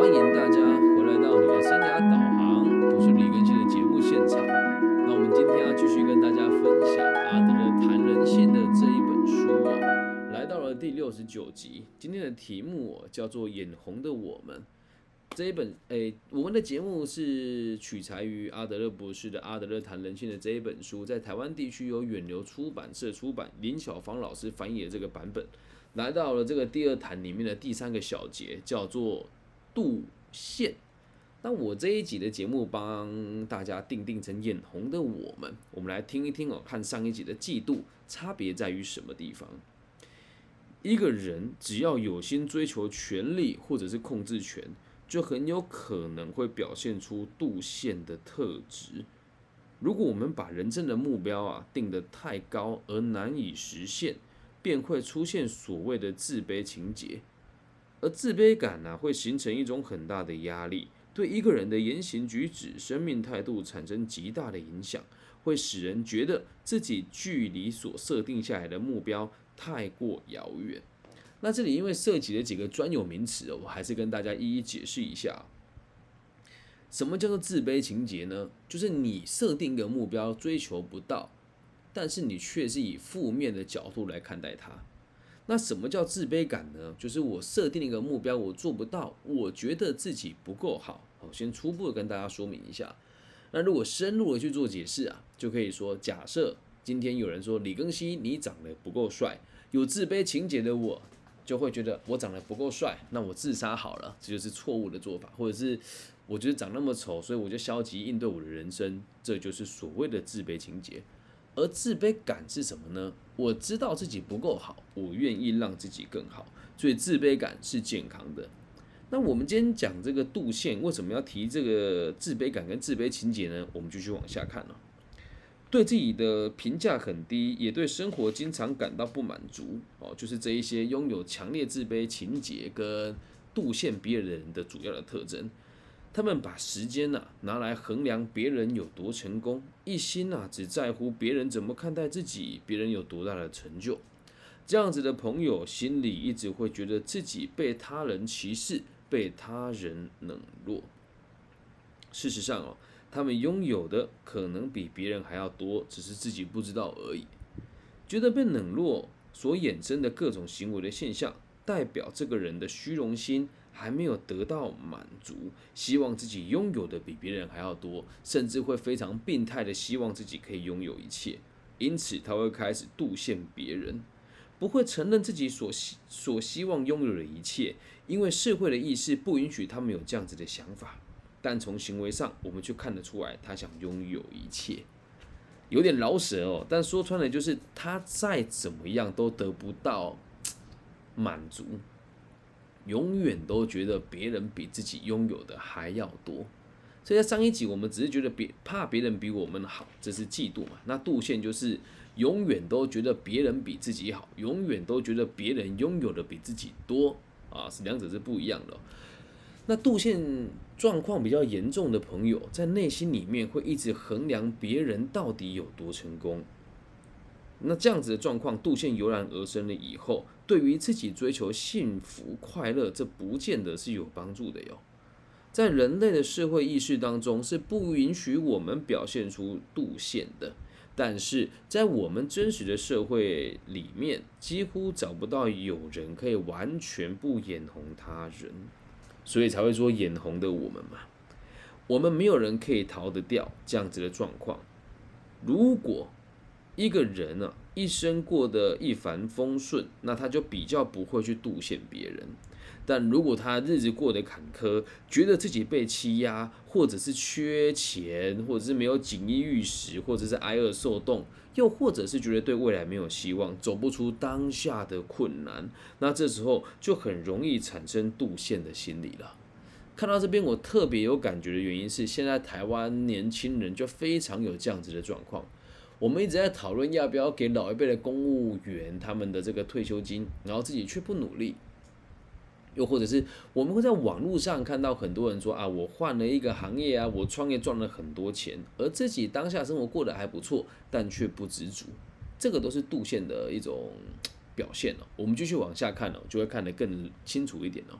欢迎大家回来到你的生涯导航，我是李根新的节目现场。那我们今天要继续跟大家分享阿德勒谈人性的这一本书哦，来到了第六十九集。今天的题目叫做《眼红的我们》。这一本诶，我们的节目是取材于阿德勒博士的《阿德勒谈人性》的这一本书，在台湾地区由远流出版社出版，林小芳老师翻译的这个版本，来到了这个第二谈里面的第三个小节，叫做度线。那我这一集的节目帮大家定定成眼红的我们，我们来听一听哦，看上一集的嫉妒差别在于什么地方？一个人只要有心追求权力或者是控制权。就很有可能会表现出度线的特质。如果我们把人生的目标啊定得太高而难以实现，便会出现所谓的自卑情节。而自卑感呢，会形成一种很大的压力，对一个人的言行举止、生命态度产生极大的影响，会使人觉得自己距离所设定下来的目标太过遥远。那这里因为涉及了几个专有名词我还是跟大家一一解释一下。什么叫做自卑情节呢？就是你设定一个目标追求不到，但是你却是以负面的角度来看待它。那什么叫自卑感呢？就是我设定一个目标，我做不到，我觉得自己不够好。好，先初步的跟大家说明一下。那如果深入的去做解释啊，就可以说，假设今天有人说李庚希你长得不够帅，有自卑情节的我。就会觉得我长得不够帅，那我自杀好了，这就是错误的做法。或者是我觉得长那么丑，所以我就消极应对我的人生，这就是所谓的自卑情节。而自卑感是什么呢？我知道自己不够好，我愿意让自己更好，所以自卑感是健康的。那我们今天讲这个度线，为什么要提这个自卑感跟自卑情节呢？我们继续往下看了。对自己的评价很低，也对生活经常感到不满足哦，就是这一些拥有强烈自卑情节跟度线别人的主要的特征。他们把时间呐拿来衡量别人有多成功，一心呐只在乎别人怎么看待自己，别人有多大的成就。这样子的朋友心里一直会觉得自己被他人歧视，被他人冷落。事实上哦。他们拥有的可能比别人还要多，只是自己不知道而已。觉得被冷落所衍生的各种行为的现象，代表这个人的虚荣心还没有得到满足，希望自己拥有的比别人还要多，甚至会非常病态的希望自己可以拥有一切。因此，他会开始妒羡别人，不会承认自己所希所希望拥有的一切，因为社会的意识不允许他们有这样子的想法。但从行为上，我们却看得出来，他想拥有一切，有点老舍哦。但说穿了，就是他再怎么样都得不到满足，永远都觉得别人比自己拥有的还要多。所以在上一集，我们只是觉得别怕别人比我们好，这是嫉妒嘛？那妒羡就是永远都觉得别人比自己好，永远都觉得别人拥有的比自己多啊，是两者是不一样的。那妒羡状况比较严重的朋友，在内心里面会一直衡量别人到底有多成功。那这样子的状况，度线油然而生了以后，对于自己追求幸福快乐，这不见得是有帮助的哟。在人类的社会意识当中，是不允许我们表现出度线的。但是在我们真实的社会里面，几乎找不到有人可以完全不眼红他人。所以才会说眼红的我们嘛，我们没有人可以逃得掉这样子的状况。如果一个人啊一生过得一帆风顺，那他就比较不会去妒羡别人。但如果他日子过得坎坷，觉得自己被欺压，或者是缺钱，或者是没有锦衣玉食，或者是挨饿受冻，又或者是觉得对未来没有希望，走不出当下的困难，那这时候就很容易产生妒羡的心理了。看到这边，我特别有感觉的原因是，现在台湾年轻人就非常有这样子的状况。我们一直在讨论要不要给老一辈的公务员他们的这个退休金，然后自己却不努力。又或者是我们会在网络上看到很多人说啊，我换了一个行业啊，我创业赚了很多钱，而自己当下生活过得还不错，但却不知足，这个都是度线的一种表现哦。我们继续往下看哦，就会看得更清楚一点哦。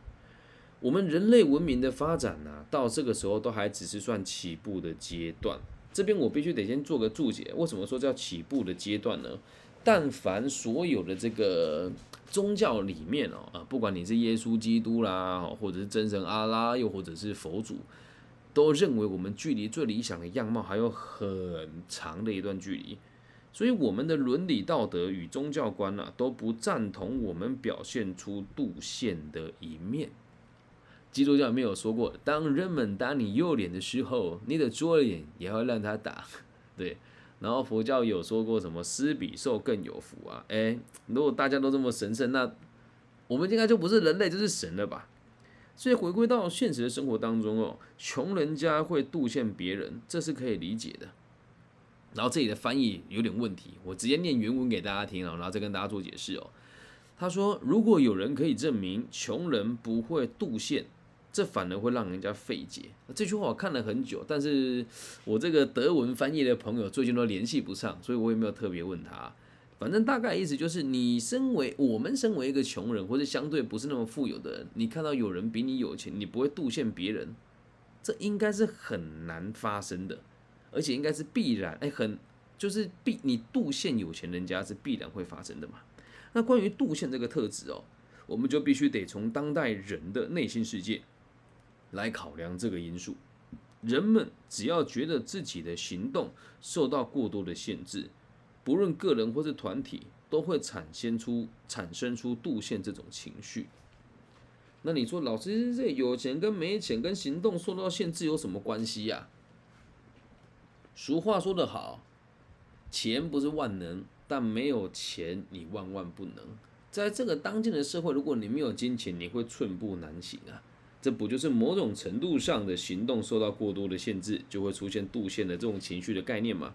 我们人类文明的发展呢，到这个时候都还只是算起步的阶段。这边我必须得先做个注解，为什么说叫起步的阶段呢？但凡所有的这个宗教里面哦，啊，不管你是耶稣基督啦，或者是真神阿拉，又或者是佛祖，都认为我们距离最理想的样貌还有很长的一段距离。所以我们的伦理道德与宗教观呢，都不赞同我们表现出杜宪的一面。基督教没有说过，当人们打你右脸的时候，你的左脸也要让他打，对。然后佛教有说过什么施比受更有福啊？哎，如果大家都这么神圣，那我们应该就不是人类，就是神了吧？所以回归到现实的生活当中哦，穷人家会妒羡别人，这是可以理解的。然后这里的翻译有点问题，我直接念原文给大家听哦，然后再跟大家做解释哦。他说，如果有人可以证明穷人不会妒羡。这反而会让人家费解。这句话我看了很久，但是我这个德文翻译的朋友最近都联系不上，所以我也没有特别问他。反正大概意思就是，你身为我们身为一个穷人，或者相对不是那么富有的人，你看到有人比你有钱，你不会妒羡别人，这应该是很难发生的，而且应该是必然。哎，很就是必你妒羡有钱人家是必然会发生的嘛。那关于妒羡这个特质哦，我们就必须得从当代人的内心世界。来考量这个因素，人们只要觉得自己的行动受到过多的限制，不论个人或是团体，都会产生出产生出杜宪这种情绪。那你说，老师，这有钱跟没钱跟行动受到限制有什么关系呀？俗话说得好，钱不是万能，但没有钱你万万不能。在这个当今的社会，如果你没有金钱，你会寸步难行啊。这不就是某种程度上的行动受到过多的限制，就会出现杜宪的这种情绪的概念吗？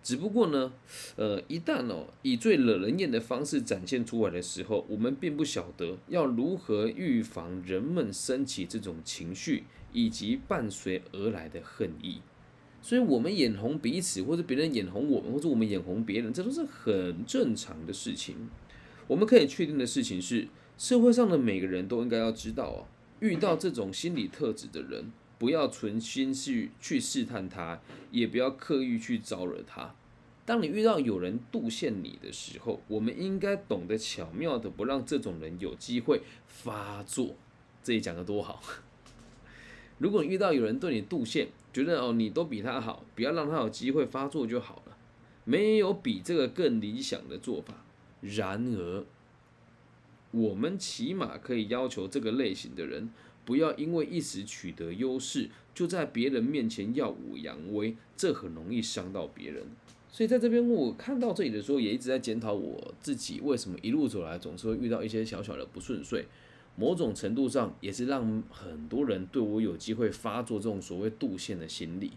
只不过呢，呃，一旦哦以最惹人厌的方式展现出来的时候，我们并不晓得要如何预防人们升起这种情绪以及伴随而来的恨意。所以，我们眼红彼此，或者别人眼红我们，或者我们眼红别人，这都是很正常的事情。我们可以确定的事情是，社会上的每个人都应该要知道哦。遇到这种心理特质的人，不要存心去去试探他，也不要刻意去招惹他。当你遇到有人杜陷你的时候，我们应该懂得巧妙的不让这种人有机会发作。这里讲的多好。如果遇到有人对你杜陷，觉得哦你都比他好，不要让他有机会发作就好了。没有比这个更理想的做法。然而。我们起码可以要求这个类型的人，不要因为一时取得优势，就在别人面前耀武扬威，这很容易伤到别人。所以在这边我看到这里的时候，也一直在检讨我自己，为什么一路走来总是会遇到一些小小的不顺遂。某种程度上，也是让很多人对我有机会发作这种所谓杜线的心理。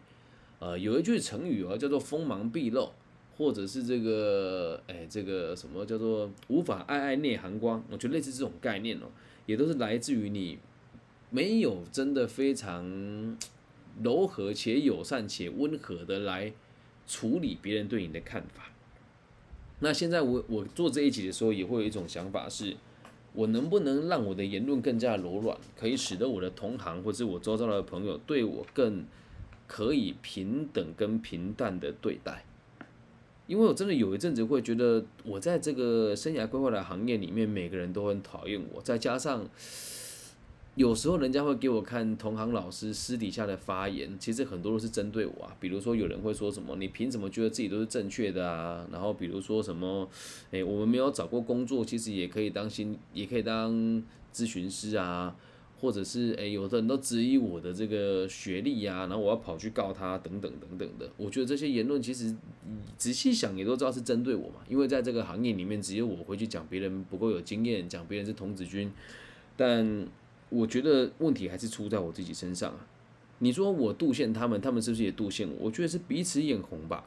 呃，有一句成语啊，叫做锋芒毕露。或者是这个，哎，这个什么叫做无法爱爱内含光？我觉得类似这种概念哦，也都是来自于你没有真的非常柔和且友善且温和的来处理别人对你的看法。那现在我我做这一集的时候，也会有一种想法是，我能不能让我的言论更加柔软，可以使得我的同行或者我周遭的朋友对我更可以平等跟平淡的对待。因为我真的有一阵子会觉得，我在这个生涯规划的行业里面，每个人都很讨厌我。再加上有时候人家会给我看同行老师私底下的发言，其实很多都是针对我啊。比如说有人会说什么：“你凭什么觉得自己都是正确的啊？”然后比如说什么：“诶，我们没有找过工作，其实也可以当心，也可以当咨询师啊。”或者是诶，有的人都质疑我的这个学历呀，然后我要跑去告他等等等等的。我觉得这些言论其实仔细想也都知道是针对我嘛，因为在这个行业里面，只有我会去讲别人不够有经验，讲别人是童子军。但我觉得问题还是出在我自己身上啊。你说我杜宪他们，他们是不是也杜宪我？我觉得是彼此眼红吧，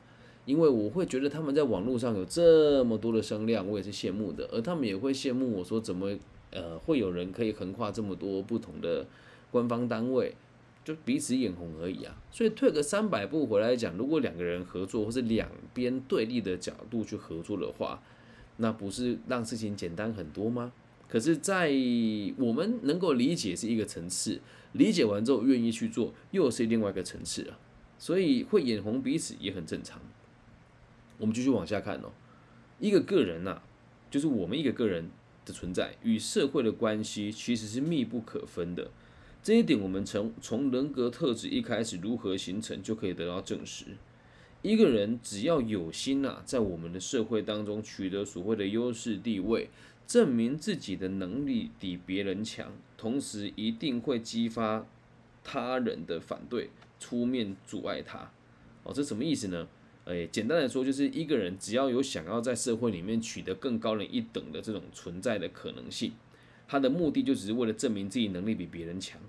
因为我会觉得他们在网络上有这么多的声量，我也是羡慕的，而他们也会羡慕我说怎么。呃，会有人可以横跨这么多不同的官方单位，就彼此眼红而已啊。所以退个三百步回来讲，如果两个人合作，或是两边对立的角度去合作的话，那不是让事情简单很多吗？可是，在我们能够理解是一个层次，理解完之后愿意去做，又是另外一个层次啊。所以会眼红彼此也很正常。我们继续往下看哦，一个个人呐，就是我们一个个人的存在与社会的关系其实是密不可分的。这一点我们从从人格特质一开始如何形成就可以得到证实。一个人只要有心呐，在我们的社会当中取得所谓的优势地位。证明自己的能力比别人强，同时一定会激发他人的反对，出面阻碍他。哦，这什么意思呢？诶，简单来说，就是一个人只要有想要在社会里面取得更高人一等的这种存在的可能性，他的目的就只是为了证明自己能力比别人强。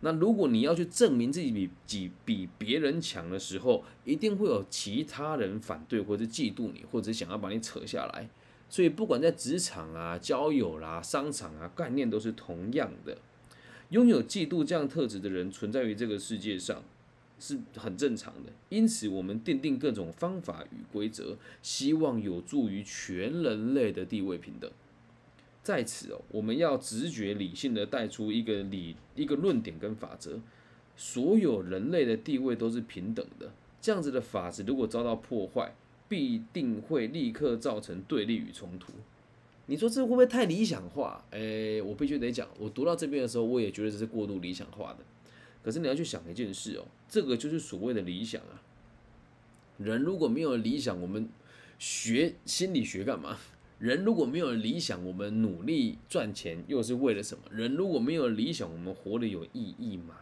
那如果你要去证明自己比比比别人强的时候，一定会有其他人反对，或者嫉妒你，或者想要把你扯下来。所以，不管在职场啊、交友啦、商场啊，概念都是同样的。拥有嫉妒这样特质的人存在于这个世界上是很正常的。因此，我们奠定各种方法与规则，希望有助于全人类的地位平等。在此哦，我们要直觉理性的带出一个理、一个论点跟法则：所有人类的地位都是平等的。这样子的法则如果遭到破坏，必定会立刻造成对立与冲突。你说这会不会太理想化？诶，我必须得讲，我读到这边的时候，我也觉得这是过度理想化的。可是你要去想一件事哦，这个就是所谓的理想啊。人如果没有理想，我们学心理学干嘛？人如果没有理想，我们努力赚钱又是为了什么？人如果没有理想，我们活得有意义吗？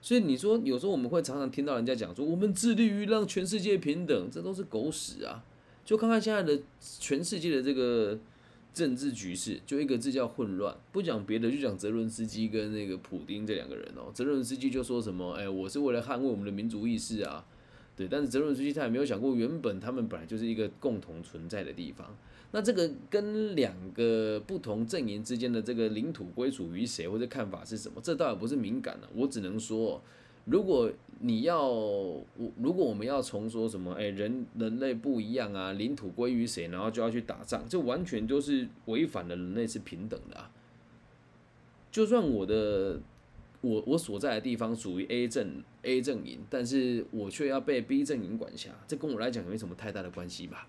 所以你说，有时候我们会常常听到人家讲说，我们致力于让全世界平等，这都是狗屎啊！就看看现在的全世界的这个政治局势，就一个字叫混乱。不讲别的，就讲泽伦斯基跟那个普丁这两个人哦。泽伦斯基就说什么，哎，我是为了捍卫我们的民族意识啊，对。但是泽伦斯基他也没有想过，原本他们本来就是一个共同存在的地方。那这个跟两个不同阵营之间的这个领土归属于谁，或者看法是什么？这倒也不是敏感的。我只能说，如果你要我，如果我们要从说什么，哎，人人类不一样啊，领土归于谁，然后就要去打仗，这完全就是违反了人类是平等的啊。就算我的我我所在的地方属于 A 阵 A 阵营，但是我却要被 B 阵营管辖，这跟我来讲没什么太大的关系吧？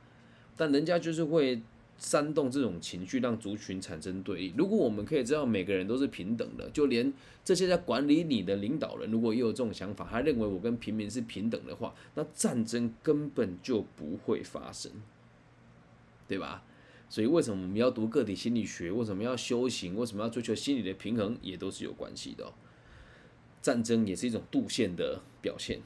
但人家就是会。煽动这种情绪，让族群产生对立。如果我们可以知道每个人都是平等的，就连这些在管理你的领导人，如果也有这种想法，他认为我跟平民是平等的话，那战争根本就不会发生，对吧？所以为什么我们要读个体心理学？为什么要修行？为什么要追求心理的平衡？也都是有关系的。战争也是一种度线的表现。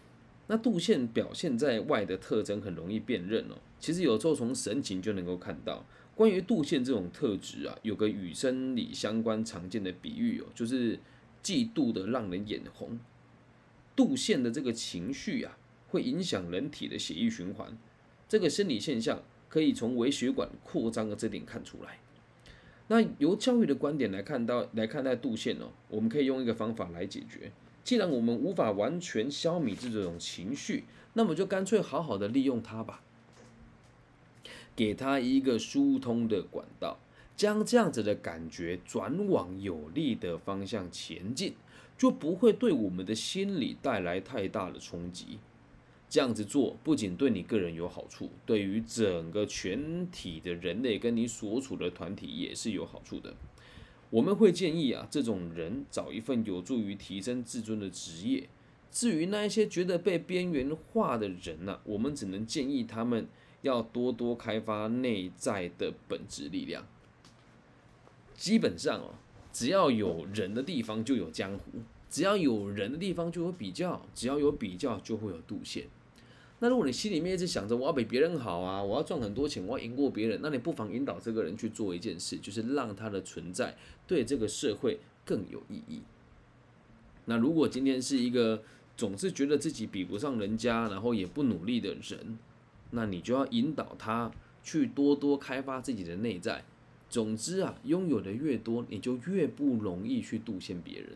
那度线表现在外的特征很容易辨认哦。其实有时候从神情就能够看到。关于度线这种特质啊，有个与生理相关常见的比喻哦，就是嫉妒的让人眼红。度线的这个情绪啊，会影响人体的血液循环。这个生理现象可以从微血管扩张的这点看出来。那由教育的观点来看到来看待度线哦，我们可以用一个方法来解决。既然我们无法完全消弭这种情绪，那么就干脆好好的利用它吧。给他一个疏通的管道，将这样子的感觉转往有利的方向前进，就不会对我们的心理带来太大的冲击。这样子做不仅对你个人有好处，对于整个全体的人类跟你所处的团体也是有好处的。我们会建议啊，这种人找一份有助于提升自尊的职业。至于那一些觉得被边缘化的人呢，我们只能建议他们。要多多开发内在的本质力量。基本上哦，只要有人的地方就有江湖，只要有人的地方就有比较，只要有比较就会有度线。那如果你心里面一直想着我要比别人好啊，我要赚很多钱，我要赢过别人，那你不妨引导这个人去做一件事，就是让他的存在对这个社会更有意义。那如果今天是一个总是觉得自己比不上人家，然后也不努力的人，那你就要引导他去多多开发自己的内在。总之啊，拥有的越多，你就越不容易去度线别人。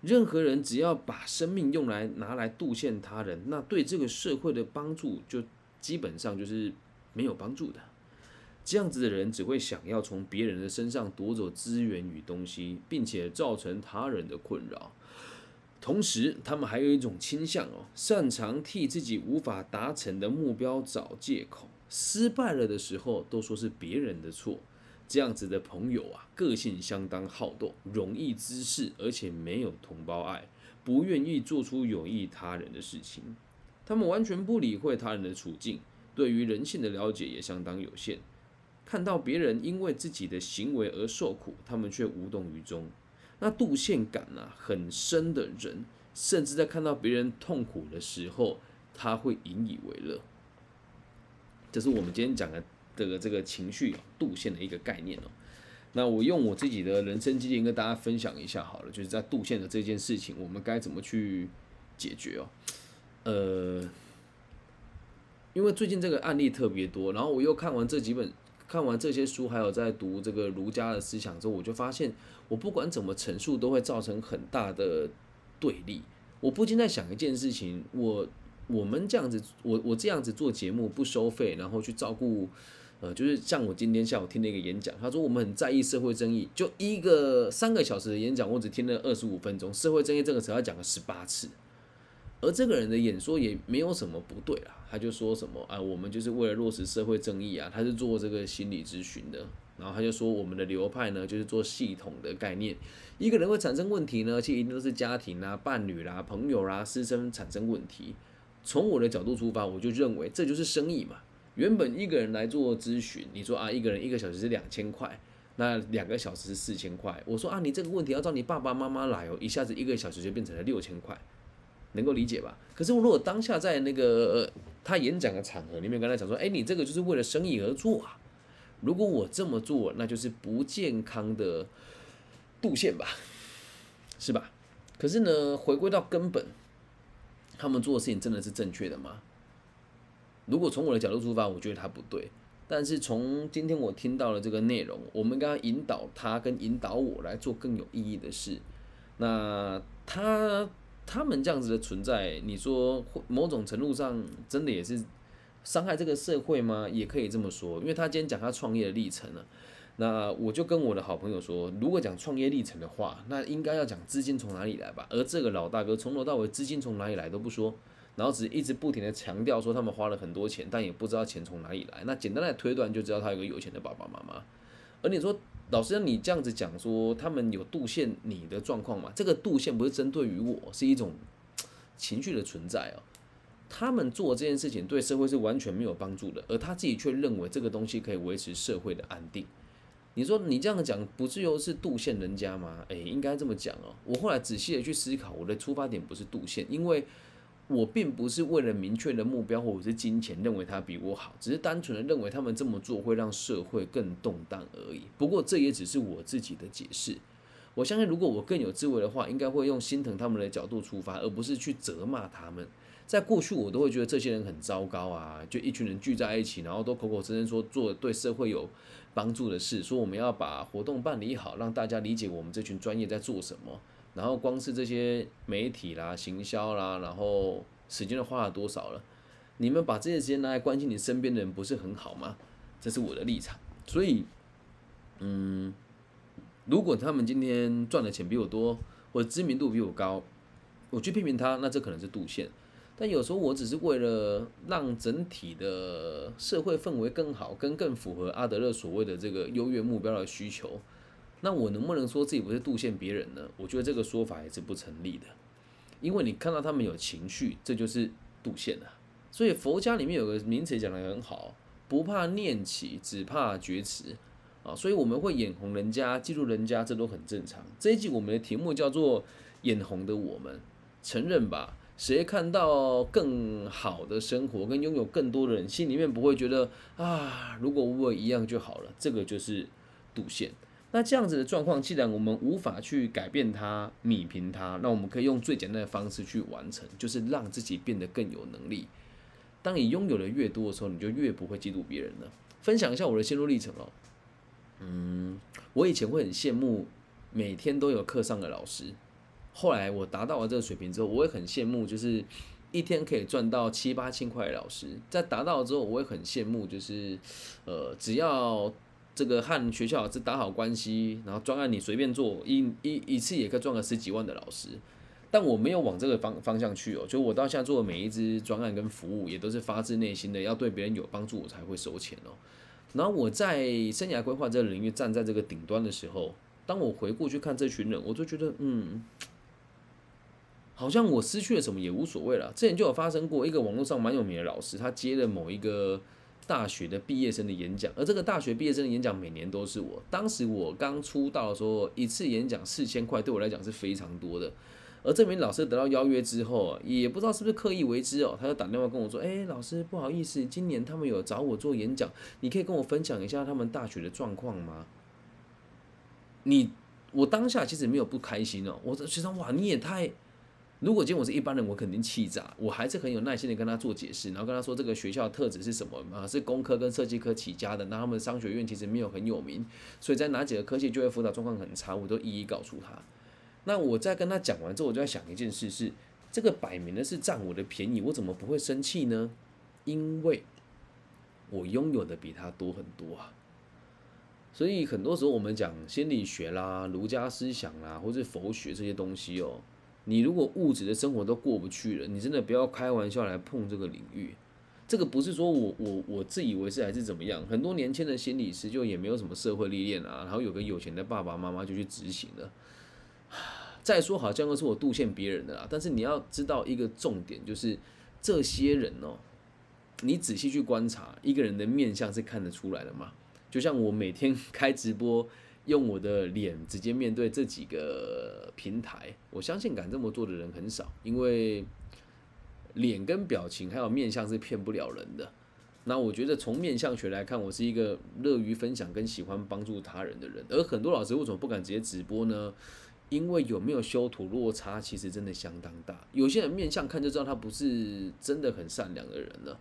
任何人只要把生命用来拿来度线他人，那对这个社会的帮助就基本上就是没有帮助的。这样子的人只会想要从别人的身上夺走资源与东西，并且造成他人的困扰。同时，他们还有一种倾向哦，擅长替自己无法达成的目标找借口。失败了的时候，都说是别人的错。这样子的朋友啊，个性相当好动，容易滋事，而且没有同胞爱，不愿意做出有益他人的事情。他们完全不理会他人的处境，对于人性的了解也相当有限。看到别人因为自己的行为而受苦，他们却无动于衷。那妒羡感啊很深的人，甚至在看到别人痛苦的时候，他会引以为乐。这是我们今天讲的。这个这个情绪度线的一个概念哦，那我用我自己的人生经验跟大家分享一下好了，就是在度线的这件事情，我们该怎么去解决哦？呃，因为最近这个案例特别多，然后我又看完这几本，看完这些书，还有在读这个儒家的思想之后，我就发现，我不管怎么陈述，都会造成很大的对立。我不禁在想一件事情，我我们这样子，我我这样子做节目不收费，然后去照顾。呃，就是像我今天下午听的一个演讲，他说我们很在意社会争议，就一个三个小时的演讲，我只听了二十五分钟，社会争议这个词要讲了十八次，而这个人的演说也没有什么不对啦，他就说什么啊，我们就是为了落实社会正义啊，他是做这个心理咨询的，然后他就说我们的流派呢，就是做系统的概念，一个人会产生问题呢，其实一定都是家庭啦、伴侣啦、朋友啦、师生产生问题，从我的角度出发，我就认为这就是生意嘛。原本一个人来做咨询，你说啊，一个人一个小时是两千块，那两个小时是四千块。我说啊，你这个问题要找你爸爸妈妈来哦，一下子一个小时就变成了六千块，能够理解吧？可是如果当下在那个他演讲的场合里面跟他讲说，哎，你这个就是为了生意而做啊，如果我这么做，那就是不健康的度线吧，是吧？可是呢，回归到根本，他们做的事情真的是正确的吗？如果从我的角度出发，我觉得他不对。但是从今天我听到了这个内容，我们刚刚引导他跟引导我来做更有意义的事。那他他们这样子的存在，你说某种程度上真的也是伤害这个社会吗？也可以这么说，因为他今天讲他创业的历程了。那我就跟我的好朋友说，如果讲创业历程的话，那应该要讲资金从哪里来吧。而这个老大哥从头到尾资金从哪里来都不说。然后只一直不停的强调说他们花了很多钱，但也不知道钱从哪里来。那简单的推断就知道他有个有钱的爸爸妈妈。而你说老师，你这样子讲说他们有度线你的状况嘛？这个度线不是针对于我，是一种情绪的存在哦。他们做这件事情对社会是完全没有帮助的，而他自己却认为这个东西可以维持社会的安定。你说你这样讲不是又是度线人家吗？诶，应该这么讲哦。我后来仔细的去思考，我的出发点不是度线，因为。我并不是为了明确的目标或者是金钱，认为他比我好，只是单纯的认为他们这么做会让社会更动荡而已。不过这也只是我自己的解释。我相信，如果我更有智慧的话，应该会用心疼他们的角度出发，而不是去责骂他们。在过去，我都会觉得这些人很糟糕啊，就一群人聚在一起，然后都口口声声说做对社会有帮助的事，说我们要把活动办理好，让大家理解我们这群专业在做什么。然后光是这些媒体啦、行销啦，然后时间都花了多少了？你们把这些时间拿来关心你身边的人，不是很好吗？这是我的立场。所以，嗯，如果他们今天赚的钱比我多，或者知名度比我高，我去批评他，那这可能是度线。但有时候我只是为了让整体的社会氛围更好，跟更符合阿德勒所谓的这个优越目标的需求。那我能不能说自己不是度线别人呢？我觉得这个说法也是不成立的，因为你看到他们有情绪，这就是度线了。所以佛家里面有个名词讲得很好，不怕念起，只怕觉迟啊。所以我们会眼红人家，记住人家，这都很正常。这一集我们的题目叫做“眼红的我们”，承认吧，谁看到更好的生活，跟拥有更多的人，心里面不会觉得啊，如果我一样就好了，这个就是度线。那这样子的状况，既然我们无法去改变它、弭平它，那我们可以用最简单的方式去完成，就是让自己变得更有能力。当你拥有的越多的时候，你就越不会嫉妒别人了。分享一下我的心路历程哦。嗯，我以前会很羡慕每天都有课上的老师，后来我达到了这个水平之后，我也很羡慕，就是一天可以赚到七八千块的老师，在达到了之后，我会很羡慕，就是呃，只要这个和学校老师打好关系，然后专案你随便做，一一一次也可以赚个十几万的老师。但我没有往这个方方向去哦，就我到现在做的每一支专案跟服务，也都是发自内心的，要对别人有帮助，我才会收钱哦。然后我在生涯规划这个领域站在这个顶端的时候，当我回顾去看这群人，我就觉得，嗯，好像我失去了什么也无所谓了。之前就有发生过一个网络上蛮有名的老师，他接了某一个大学的毕业生的演讲，而这个大学毕业生的演讲每年都是我。当时我刚出道的时候，一次演讲四千块，对我来讲是非常多的。而这名老师得到邀约之后，也不知道是不是刻意为之哦，他就打电话跟我说：“哎，老师，不好意思，今年他们有找我做演讲，你可以跟我分享一下他们大学的状况吗？”你，我当下其实没有不开心哦，我觉得哇，你也太……如果今天我是一般人，我肯定气炸，我还是很有耐心的跟他做解释，然后跟他说这个学校特质是什么啊，是工科跟设计科起家的，那他们商学院其实没有很有名，所以在哪几个科系就业辅导状况很差，我都一一告诉他。那我在跟他讲完之后，我就在想一件事：是这个摆明的是占我的便宜，我怎么不会生气呢？因为我拥有的比他多很多啊。所以很多时候我们讲心理学啦、儒家思想啦，或是佛学这些东西哦，你如果物质的生活都过不去了，你真的不要开玩笑来碰这个领域。这个不是说我我我自以为是还是怎么样？很多年轻的心理师就也没有什么社会历练啊，然后有个有钱的爸爸妈妈就去执行了。再说好像都是我杜线别人的啦，但是你要知道一个重点，就是这些人哦，你仔细去观察一个人的面相是看得出来的嘛。就像我每天开直播，用我的脸直接面对这几个平台，我相信敢这么做的人很少，因为脸跟表情还有面相是骗不了人的。那我觉得从面相学来看，我是一个乐于分享跟喜欢帮助他人的人，而很多老师为什么不敢直接直播呢？因为有没有修图落差，其实真的相当大。有些人面相看就知道他不是真的很善良的人了。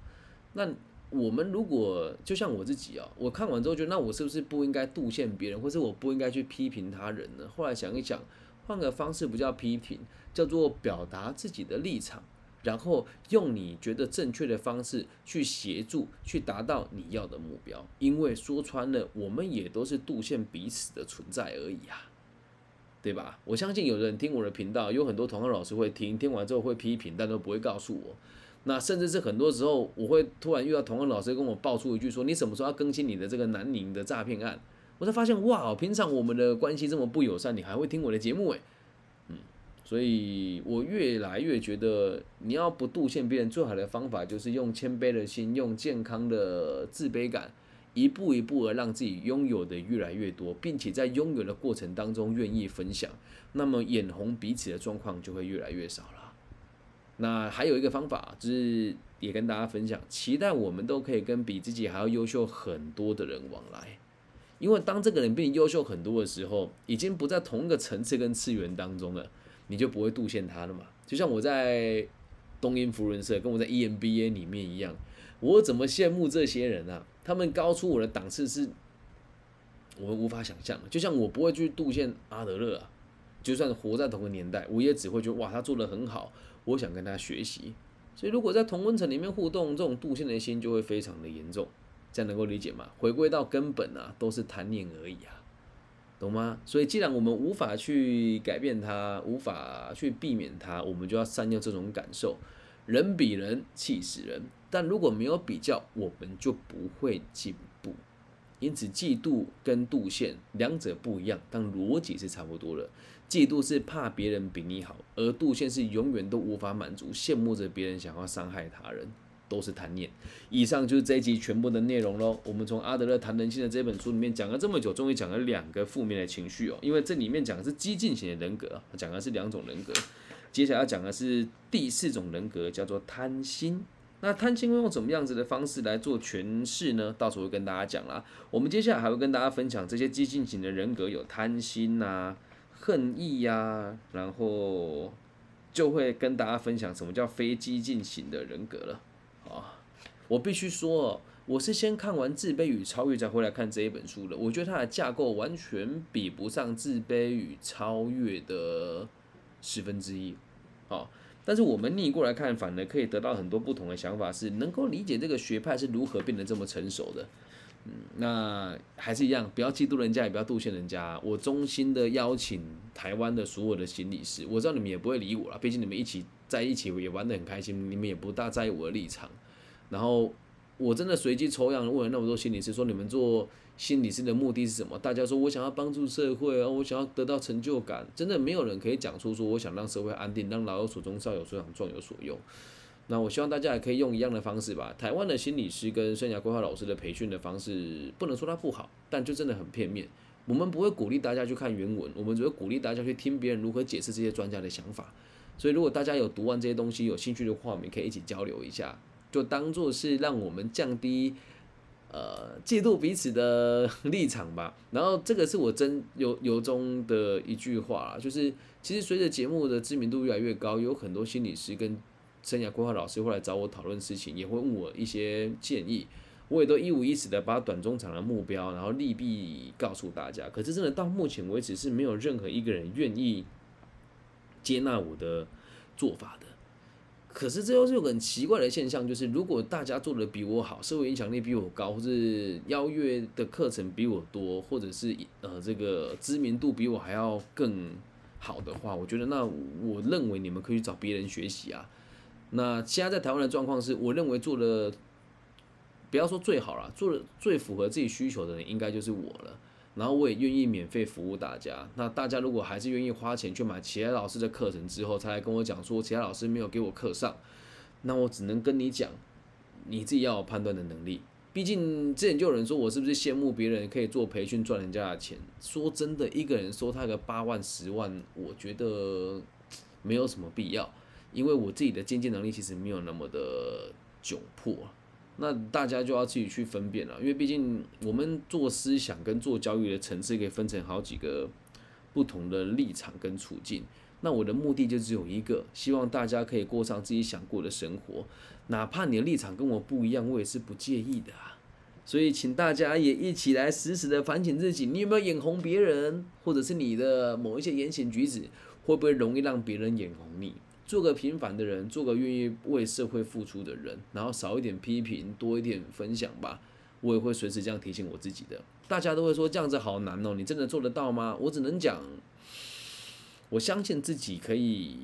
那我们如果就像我自己啊，我看完之后觉得，那我是不是不应该杜线别人，或是我不应该去批评他人呢？后来想一想，换个方式不叫批评，叫做表达自己的立场，然后用你觉得正确的方式去协助，去达到你要的目标。因为说穿了，我们也都是杜线彼此的存在而已啊。对吧？我相信有人听我的频道，有很多同行老师会听，听完之后会批评，但都不会告诉我。那甚至是很多时候，我会突然遇到同行老师跟我爆出一句说：“你什么时候要更新你的这个南宁的诈骗案？”我才发现，哇，平常我们的关系这么不友善，你还会听我的节目诶。嗯，所以我越来越觉得，你要不杜线别人最好的方法，就是用谦卑的心，用健康的自卑感。一步一步的让自己拥有的越来越多，并且在拥有的过程当中愿意分享，那么眼红彼此的状况就会越来越少了。那还有一个方法，就是也跟大家分享，期待我们都可以跟比自己还要优秀很多的人往来，因为当这个人比你优秀很多的时候，已经不在同一个层次跟次元当中了，你就不会杜线他了嘛。就像我在东英福伦社，跟我在 EMBA 里面一样，我怎么羡慕这些人啊？他们高出我的档次是，我们无法想象的。就像我不会去杜线阿德勒啊，就算活在同个年代，我也只会觉得哇，他做的很好，我想跟他学习。所以如果在同温层里面互动，这种妒羡的心就会非常的严重。这样能够理解吗？回归到根本啊，都是贪念而已啊，懂吗？所以既然我们无法去改变它，无法去避免它，我们就要善用这种感受。人比人气死人。但如果没有比较，我们就不会进步。因此，嫉妒跟妒羡两者不一样，但逻辑是差不多的。嫉妒是怕别人比你好，而妒羡是永远都无法满足，羡慕着别人想要伤害他人，都是贪念。以上就是这一集全部的内容喽。我们从阿德勒谈人性的这本书里面讲了这么久，终于讲了两个负面的情绪哦。因为这里面讲的是激进型的人格，讲的是两种人格。接下来要讲的是第四种人格，叫做贪心。那贪心会用怎么样子的方式来做诠释呢？到时候会跟大家讲啦。我们接下来还会跟大家分享这些激进型的人格有贪心呐、恨意呀，然后就会跟大家分享什么叫非激进型的人格了。啊，我必须说，我是先看完《自卑与超越》再回来看这一本书的。我觉得它的架构完全比不上《自卑与超越》的十分之一。好。但是我们逆过来看，反而可以得到很多不同的想法，是能够理解这个学派是如何变得这么成熟的。那还是一样，不要嫉妒人家，也不要妒羡人家。我衷心的邀请台湾的所有的心理师，我知道你们也不会理我了，毕竟你们一起在一起也玩得很开心，你们也不大在意我的立场。然后我真的随机抽样问了那么多心理师，说你们做心理师的目的是什么？大家说我想要帮助社会啊，我想要得到成就感，真的没有人可以讲出说我想让社会安定，让老有所终，少有所长，壮有所用。那我希望大家也可以用一样的方式吧。台湾的心理师跟生涯规划老师的培训的方式，不能说它不好，但就真的很片面。我们不会鼓励大家去看原文，我们只会鼓励大家去听别人如何解释这些专家的想法。所以，如果大家有读完这些东西有兴趣的话，我们可以一起交流一下，就当做是让我们降低呃嫉妒彼此的 立场吧。然后，这个是我真由由衷的一句话，就是其实随着节目的知名度越来越高，有很多心理师跟生涯规划老师会来找我讨论事情，也会问我一些建议，我也都一五一十的把短中长的目标，然后利弊告诉大家。可是真的到目前为止是没有任何一个人愿意接纳我的做法的。可是这又是有个很奇怪的现象，就是如果大家做的比我好，社会影响力比我高，或是邀约的课程比我多，或者是呃这个知名度比我还要更好的话，我觉得那我认为你们可以找别人学习啊。那现在在台湾的状况是，我认为做的不要说最好了，做的最符合自己需求的人应该就是我了。然后我也愿意免费服务大家。那大家如果还是愿意花钱去买其他老师的课程之后，才来跟我讲说其他老师没有给我课上，那我只能跟你讲，你自己要有判断的能力。毕竟之前就有人说我是不是羡慕别人可以做培训赚人家的钱？说真的，一个人收他个八万十万，我觉得没有什么必要。因为我自己的经济能力其实没有那么的窘迫，那大家就要自己去分辨了。因为毕竟我们做思想跟做教育的层次可以分成好几个不同的立场跟处境。那我的目的就只有一个，希望大家可以过上自己想过的生活，哪怕你的立场跟我不一样，我也是不介意的啊。所以请大家也一起来实时的反省自己，你有没有眼红别人，或者是你的某一些言行举止会不会容易让别人眼红你？做个平凡的人，做个愿意为社会付出的人，然后少一点批评，多一点分享吧。我也会随时这样提醒我自己的。大家都会说这样子好难哦，你真的做得到吗？我只能讲，我相信自己可以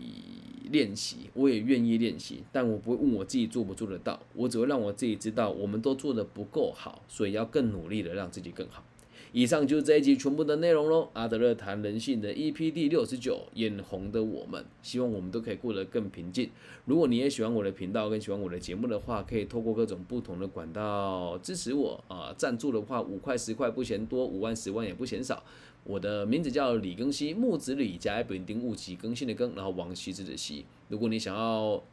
练习，我也愿意练习，但我不会问我自己做不做得到，我只会让我自己知道，我们都做得不够好，所以要更努力的让自己更好。以上就是这一集全部的内容喽。阿德勒谈人性的 EP 第六十九，眼红的我们，希望我们都可以过得更平静。如果你也喜欢我的频道，跟喜欢我的节目的话，可以透过各种不同的管道支持我啊。赞助的话，五块十块不嫌多，五万十万也不嫌少。我的名字叫李更新，木子李加一本丁戊己更新的更，然后王羲之的羲。如果你想要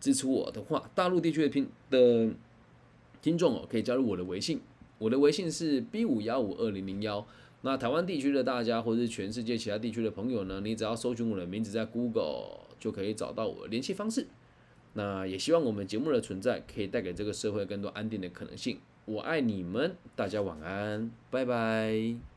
支持我的话，大陆地区的听的听众哦，可以加入我的微信。我的微信是 B 五幺五二零零幺。那台湾地区的大家，或者是全世界其他地区的朋友呢？你只要搜寻我的名字在 Google，就可以找到我的联系方式。那也希望我们节目的存在，可以带给这个社会更多安定的可能性。我爱你们，大家晚安，拜拜。